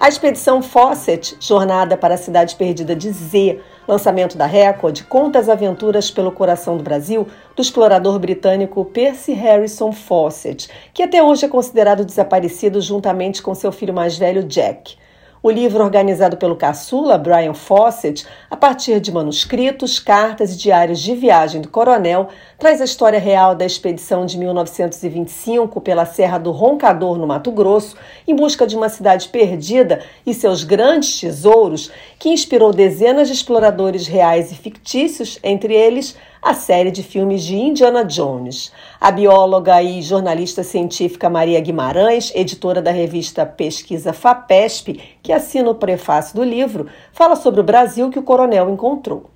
A expedição Fawcett, Jornada para a Cidade Perdida de Z, lançamento da Record, conta as aventuras pelo coração do Brasil do explorador britânico Percy Harrison Fawcett, que até hoje é considerado desaparecido juntamente com seu filho mais velho Jack. O livro, organizado pelo caçula Brian Fawcett, a partir de manuscritos, cartas e diários de viagem do coronel, traz a história real da expedição de 1925 pela Serra do Roncador, no Mato Grosso, em busca de uma cidade perdida e seus grandes tesouros, que inspirou dezenas de exploradores reais e fictícios, entre eles a série de filmes de Indiana Jones. A bióloga e jornalista científica Maria Guimarães, editora da revista Pesquisa FAPESP, que assina o prefácio do livro, fala sobre o Brasil que o coronel encontrou.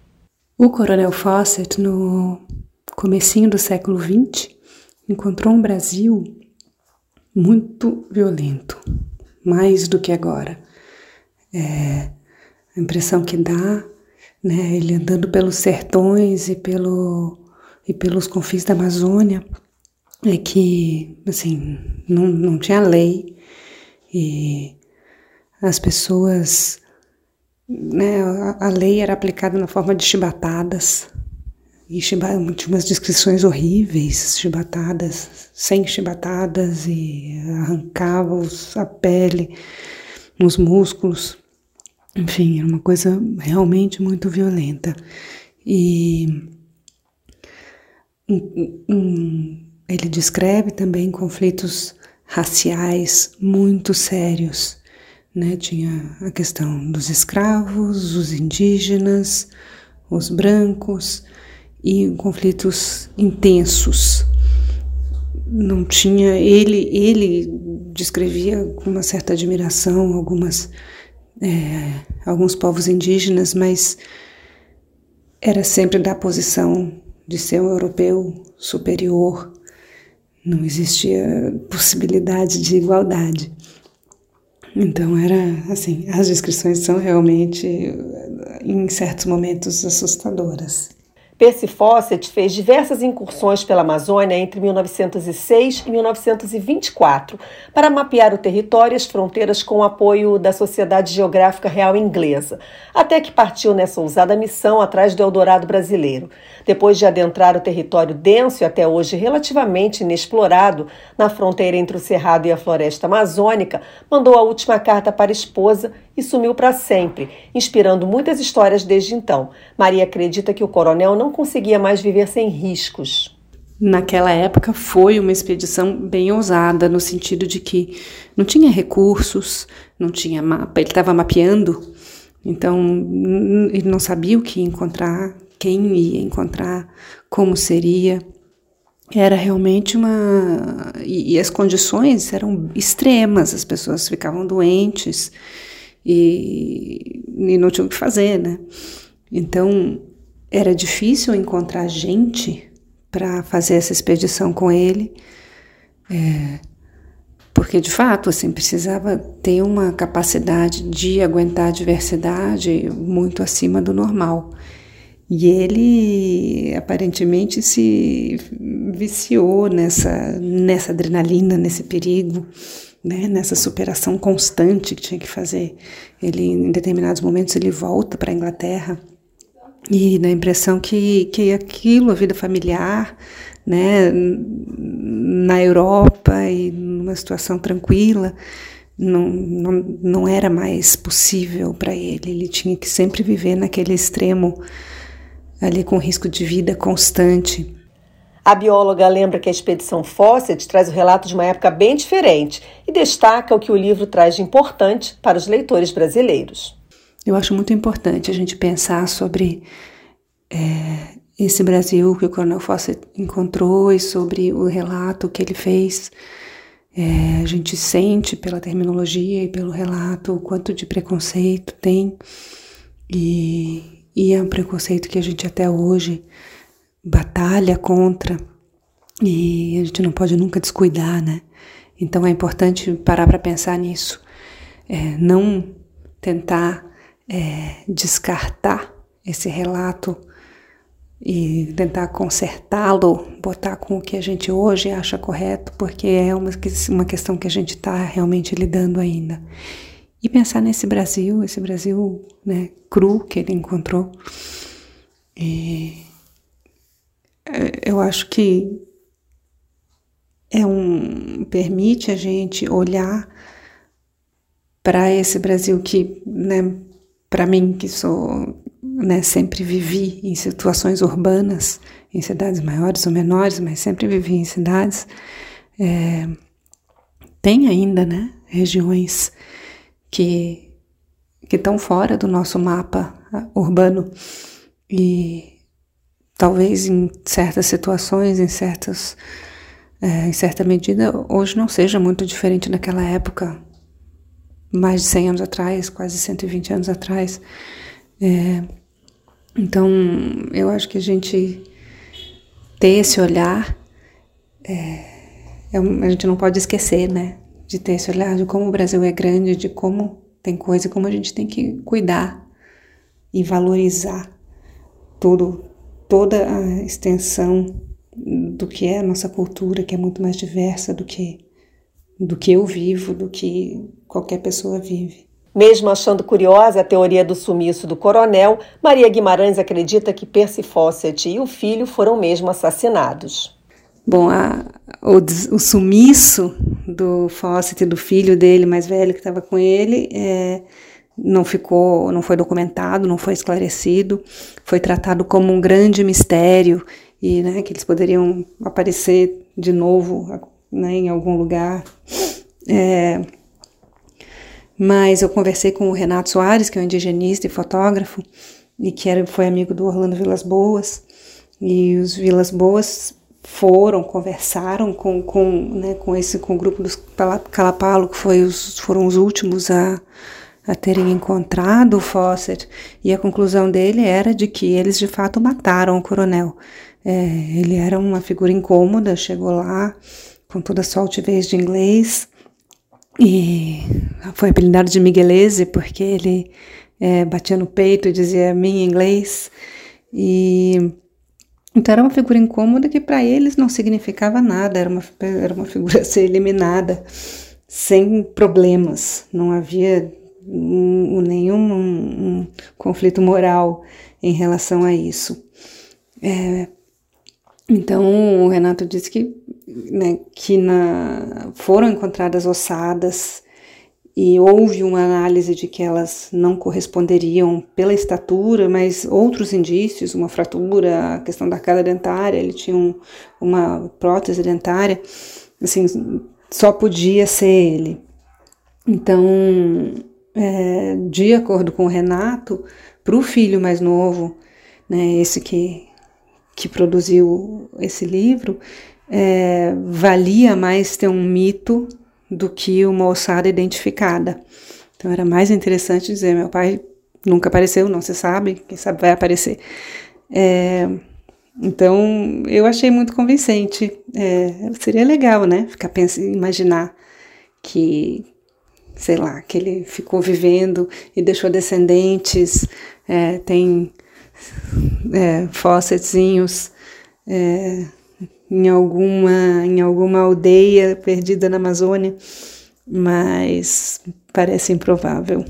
O coronel Fawcett, no comecinho do século XX, encontrou um Brasil muito violento, mais do que agora. É, a impressão que dá né? Ele andando pelos sertões e, pelo, e pelos confins da Amazônia, é que, assim, não, não tinha lei e as pessoas, né, a, lei era aplicada na forma de chibatadas, e tinha umas descrições horríveis, chibatadas, sem chibatadas, e arrancava a pele, os músculos. Enfim, era uma coisa realmente muito violenta. E um, um, ele descreve também conflitos raciais muito sérios. Né? Tinha a questão dos escravos, os indígenas, os brancos e conflitos intensos. Não tinha ele ele descrevia com uma certa admiração algumas é, alguns povos indígenas, mas era sempre da posição de ser um europeu superior, não existia possibilidade de igualdade. Então era assim, as descrições são realmente em certos momentos assustadoras. Percy Fawcett fez diversas incursões pela Amazônia entre 1906 e 1924 para mapear o território e as fronteiras com o apoio da Sociedade Geográfica Real Inglesa, até que partiu nessa ousada missão atrás do Eldorado brasileiro. Depois de adentrar o território denso e até hoje relativamente inexplorado, na fronteira entre o Cerrado e a floresta amazônica, mandou a última carta para a esposa e sumiu para sempre, inspirando muitas histórias desde então. Maria acredita que o coronel não conseguia mais viver sem riscos. Naquela época foi uma expedição bem ousada, no sentido de que não tinha recursos, não tinha mapa, ele estava mapeando, então ele não sabia o que encontrar, quem ia encontrar, como seria. Era realmente uma. E, e as condições eram extremas, as pessoas ficavam doentes e, e não tinham o que fazer, né? Então era difícil encontrar gente para fazer essa expedição com ele, é, porque de fato assim precisava ter uma capacidade de aguentar a diversidade muito acima do normal. E ele aparentemente se viciou nessa, nessa adrenalina, nesse perigo né, nessa superação constante que tinha que fazer. Ele, em determinados momentos, ele volta para a Inglaterra e dá a impressão que, que aquilo, a vida familiar, né, na Europa e numa situação tranquila, não, não, não era mais possível para ele. Ele tinha que sempre viver naquele extremo, ali com risco de vida constante. A bióloga lembra que a expedição Fawcett traz o relato de uma época bem diferente e destaca o que o livro traz de importante para os leitores brasileiros. Eu acho muito importante a gente pensar sobre é, esse Brasil que o Coronel Fawcett encontrou e sobre o relato que ele fez. É, a gente sente pela terminologia e pelo relato o quanto de preconceito tem, e, e é um preconceito que a gente até hoje batalha contra e a gente não pode nunca descuidar, né? Então é importante parar para pensar nisso, é, não tentar é, descartar esse relato e tentar consertá-lo, botar com o que a gente hoje acha correto, porque é uma, uma questão que a gente está realmente lidando ainda. E pensar nesse Brasil, esse Brasil né, cru que ele encontrou. E eu acho que é um permite a gente olhar para esse Brasil que, né, para mim que sou né, sempre vivi em situações urbanas, em cidades maiores ou menores, mas sempre vivi em cidades, é, tem ainda né, regiões que que estão fora do nosso mapa urbano. E talvez em certas situações, em certas é, em certa medida, hoje não seja muito diferente daquela época, mais de 100 anos atrás, quase 120 anos atrás. É, então, eu acho que a gente ter esse olhar, é, é, a gente não pode esquecer, né? De ter esse olhar de como o Brasil é grande, de como tem coisa, como a gente tem que cuidar e valorizar todo, toda a extensão do que é a nossa cultura, que é muito mais diversa do que, do que eu vivo, do que qualquer pessoa vive. Mesmo achando curiosa a teoria do sumiço do coronel, Maria Guimarães acredita que Percy Fawcett e o filho foram mesmo assassinados. Bom, a, o, o, sumiço do Fawcett e do filho dele mais velho que estava com ele é, não ficou, não foi documentado, não foi esclarecido, foi tratado como um grande mistério e né, que eles poderiam aparecer de novo né, em algum lugar. É, mas eu conversei com o Renato Soares, que é um indigenista e fotógrafo, e que era, foi amigo do Orlando Vilas Boas. E os Vilas Boas foram, conversaram com, com, né, com esse com o grupo dos Calapalo, que foi os, foram os últimos a, a terem encontrado o Fawcett, e a conclusão dele era de que eles de fato mataram o coronel. É, ele era uma figura incômoda, chegou lá com toda a sua altivez de inglês, e foi apelidado de Miguelese porque ele é, batia no peito e dizia mim em inglês. E então era uma figura incômoda que para eles não significava nada, era uma, era uma figura a ser eliminada sem problemas, não havia um, nenhum um, um conflito moral em relação a isso. É, então o Renato disse que né, que na, foram encontradas ossadas e houve uma análise de que elas não corresponderiam pela estatura, mas outros indícios, uma fratura, a questão da arcada dentária, ele tinha um, uma prótese dentária, assim, só podia ser ele. Então, é, de acordo com o Renato, para o filho mais novo, né, esse que, que produziu esse livro, é, valia mais ter um mito do que uma ossada identificada. Então era mais interessante dizer: meu pai nunca apareceu, não se sabe, quem sabe vai aparecer. É, então eu achei muito convincente. É, seria legal, né? Ficar pensando, imaginar que, sei lá, que ele ficou vivendo e deixou descendentes, é, tem é. É, em alguma, em alguma aldeia perdida na Amazônia, mas parece improvável.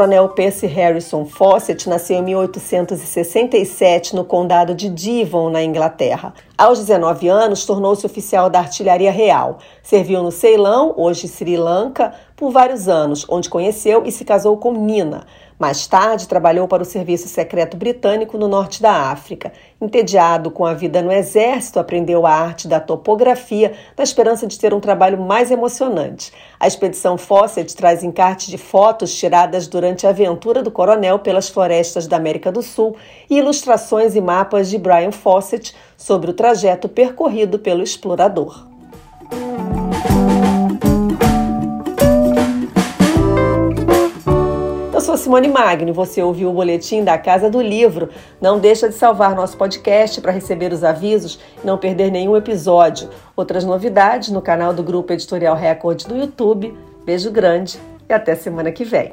Coronel Percy Harrison Fawcett nasceu em 1867 no condado de Devon, na Inglaterra. Aos 19 anos, tornou-se oficial da artilharia real. Serviu no Ceilão, hoje Sri Lanka, por vários anos, onde conheceu e se casou com Nina. Mais tarde, trabalhou para o Serviço Secreto Britânico no norte da África. Entediado com a vida no exército, aprendeu a arte da topografia na esperança de ter um trabalho mais emocionante. A expedição Fawcett traz encartes de fotos tiradas durante a aventura do coronel pelas florestas da América do Sul e ilustrações e mapas de Brian Fawcett sobre o trajeto percorrido pelo explorador. sou Simone Magno, você ouviu o boletim da Casa do Livro. Não deixa de salvar nosso podcast para receber os avisos e não perder nenhum episódio. Outras novidades no canal do Grupo Editorial Record do YouTube. Beijo grande e até semana que vem.